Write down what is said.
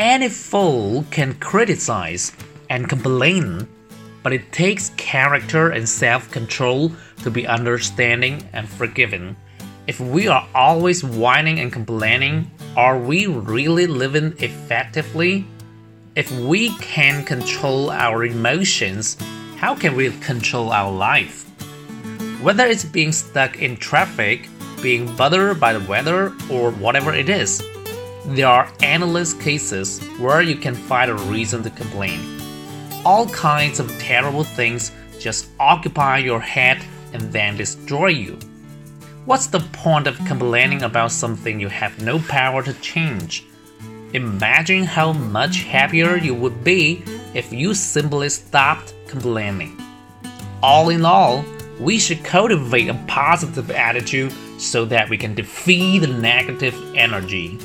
Any fool can criticize and complain, but it takes character and self control to be understanding and forgiving. If we are always whining and complaining, are we really living effectively? If we can control our emotions, how can we control our life? Whether it's being stuck in traffic, being bothered by the weather, or whatever it is, there are endless cases where you can find a reason to complain. All kinds of terrible things just occupy your head and then destroy you. What's the point of complaining about something you have no power to change? Imagine how much happier you would be if you simply stopped complaining. All in all, we should cultivate a positive attitude so that we can defeat the negative energy.